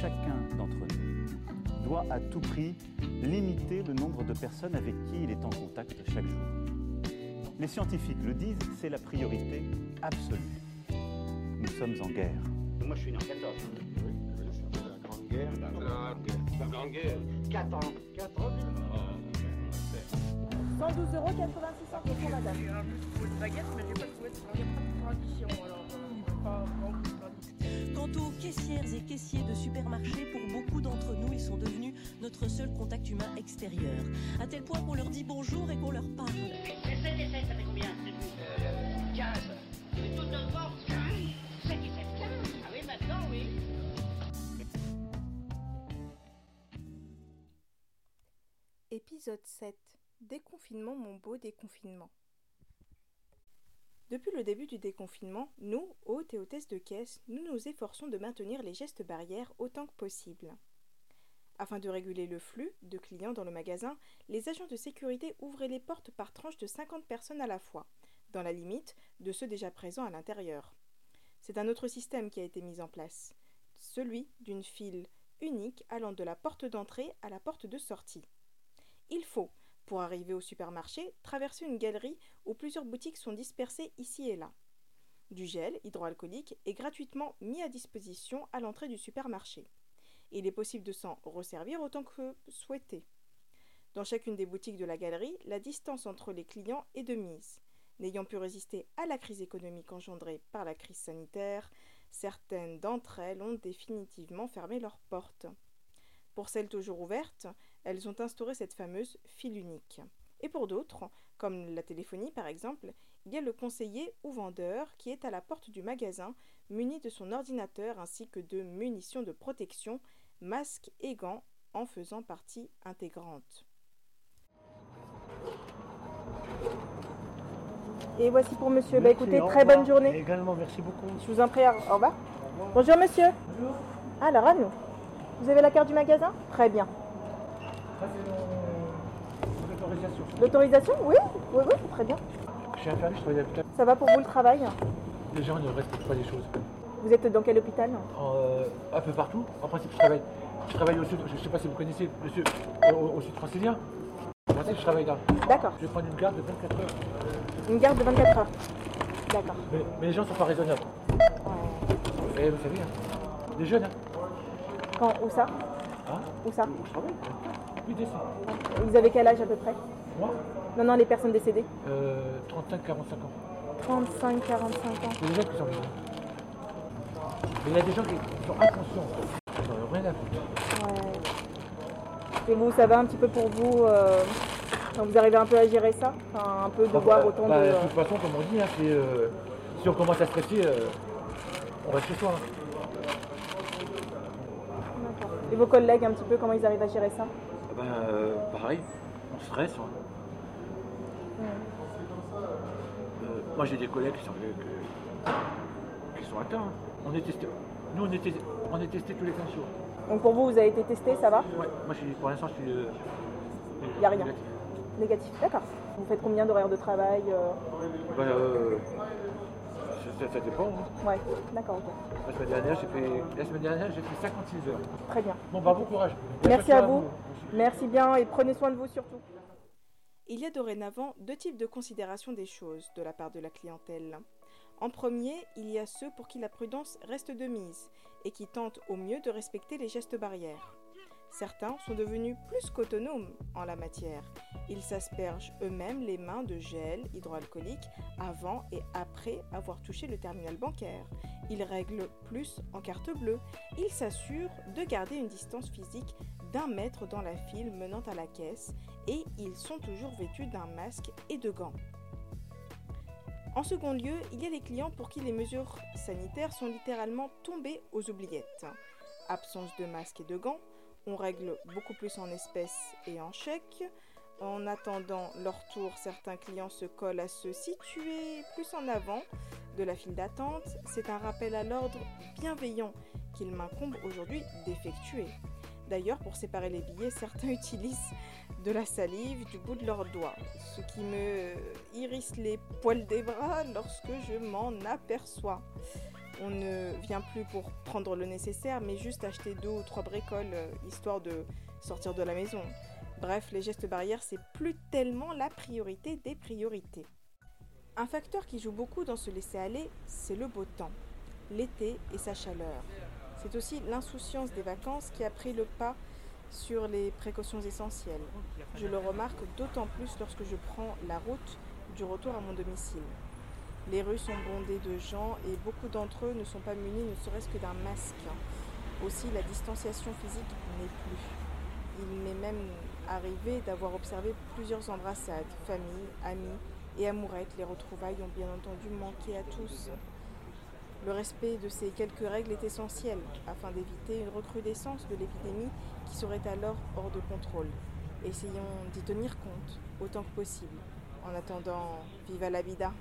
chacun d'entre nous doit à tout prix limiter le nombre de personnes avec qui il est en contact chaque jour. Les scientifiques le disent, c'est la priorité absolue. Nous sommes en guerre. Moi, je suis né en 14. La Grande Guerre. La Grande Guerre. 4 ans. 4 ans. 112 euros 86 centimes pour madame. J'ai un plus trouvé de baguette, mais j'ai pas trouvé de de tradition, alors Quant aux caissières et caissiers de supermarchés, pour beaucoup d'entre nous, ils sont devenus notre seul contact humain extérieur. À tel point qu'on leur dit bonjour et qu'on leur parle. Et 7 et 7, ça fait combien euh, 15. C'est toute notre force 15. 7 et 7, 15. Ah oui, maintenant, oui. Épisode 7. Déconfinement, mon beau déconfinement. Depuis le début du déconfinement, nous, hôtes et hôtesses de caisse, nous nous efforçons de maintenir les gestes barrières autant que possible. Afin de réguler le flux de clients dans le magasin, les agents de sécurité ouvraient les portes par tranches de 50 personnes à la fois, dans la limite de ceux déjà présents à l'intérieur. C'est un autre système qui a été mis en place, celui d'une file unique allant de la porte d'entrée à la porte de sortie. Il faut, pour arriver au supermarché, traverser une galerie où plusieurs boutiques sont dispersées ici et là. Du gel hydroalcoolique est gratuitement mis à disposition à l'entrée du supermarché. Il est possible de s'en resservir autant que souhaité. Dans chacune des boutiques de la galerie, la distance entre les clients est de mise. N'ayant pu résister à la crise économique engendrée par la crise sanitaire, certaines d'entre elles ont définitivement fermé leurs portes. Pour celles toujours ouvertes, elles ont instauré cette fameuse file unique. Et pour d'autres, comme la téléphonie par exemple, il y a le conseiller ou vendeur qui est à la porte du magasin, muni de son ordinateur ainsi que de munitions de protection, masques et gants en faisant partie intégrante. Et voici pour monsieur. Bah écoutez, très bonne journée. Également, merci beaucoup. Je vous en prie, au revoir. Bonjour monsieur. Bonjour. Alors à nous. Vous avez la carte du magasin? Très bien. L'autorisation. L'autorisation Oui, oui, oui, très bien. Je suis infirmier, je travaille à l'hôpital. Ça va pour vous le travail Les gens ne respectent pas les choses. Vous êtes dans quel hôpital Euh, un peu partout. En principe, je travaille, je travaille au sud. Je ne sais pas si vous connaissez, monsieur, au, au sud francilien. En principe, je travaille là. D'accord. Je vais prendre une garde de 24 heures. Une garde de 24 heures. D'accord. Mais, mais les gens sont pas raisonnables. Ouais. Et vous savez, hein, des jeunes, hein, Quand Où ça? Hein, Où ça? Où je travaille. Vous avez quel âge à peu près Moi, Non, non, les personnes décédées. euh, 35, 45 ans. 35, 45 ans. Il y a des gens qui sont. Mais il y a des gens qui sont inconscients. Ils n'ont rien à foutre. Ouais. Et vous, ça va un petit peu pour vous euh, Vous arrivez un peu à gérer ça Enfin, un peu de Bah, voir bah, autant bah, de... De toute façon, comme on dit, hein, euh, si on commence à stresser, euh, on reste chez soi. hein. Et vos collègues, un petit peu, comment ils arrivent à gérer ça Ah ben, euh, pareil, on stresse. hein. Euh, moi, j'ai des collègues qui sont, que- qui sont atteints. hein. On est testé. Nous, on est, testé- on est testé tous les 15 jours. Donc pour vous, vous avez été testé, ça va? Ouais, moi, je suis, pour l'instant, je suis. euh, Y a rien. négatif. Négatif, d'accord. Vous faites combien d'horaires de travail euh? Euh, ça, dépend. hein. Ouais, d'accord. La semaine dernière, j'ai fait, la semaine dernière, j'ai fait 56 heures. Très bien. Bon, bah, bon courage. Merci à vous. Merci. Merci bien et prenez soin de vous surtout. Il y a dorénavant deux types de considération des choses de la part de la clientèle. En premier, il y a ceux pour qui la prudence reste de mise et qui tentent au mieux de respecter les gestes barrières. Certains sont devenus plus qu'autonomes en la matière. Ils s'aspergent eux-mêmes les mains de gel hydroalcoolique avant et après avoir touché le terminal bancaire. Ils règlent plus en carte bleue. Ils s'assurent de garder une distance physique d'un mètre dans la file menant à la caisse et ils sont toujours vêtus d'un masque et de gants. En second lieu, il y a les clients pour qui les mesures sanitaires sont littéralement tombées aux oubliettes. Absence de masque et de gants, on règle beaucoup plus en espèces et en chèques. En attendant leur tour, certains clients se collent à se situer plus en avant de la file d'attente. C'est un rappel à l'ordre bienveillant qu'il m'incombe aujourd'hui d'effectuer. D'ailleurs, pour séparer les billets, certains utilisent de la salive du bout de leurs doigts, ce qui me hérisse les poils des bras lorsque je m'en aperçois. On ne vient plus pour prendre le nécessaire, mais juste acheter deux ou trois bricoles, euh, histoire de sortir de la maison. Bref, les gestes barrières, c'est plus tellement la priorité des priorités. Un facteur qui joue beaucoup dans ce laisser-aller, c'est le beau temps, l'été et sa chaleur. C'est aussi l'insouciance des vacances qui a pris le pas sur les précautions essentielles. Je le remarque d'autant plus lorsque je prends la route du retour à mon domicile. Les rues sont bondées de gens et beaucoup d'entre eux ne sont pas munis ne serait-ce que d'un masque. Aussi, la distanciation physique n'est plus. Il m'est même arrivé d'avoir observé plusieurs embrassades, familles, amis et amourettes. Les retrouvailles ont bien entendu manqué à tous. Le respect de ces quelques règles est essentiel afin d'éviter une recrudescence de l'épidémie qui serait alors hors de contrôle. Essayons d'y tenir compte autant que possible. En attendant, viva la vida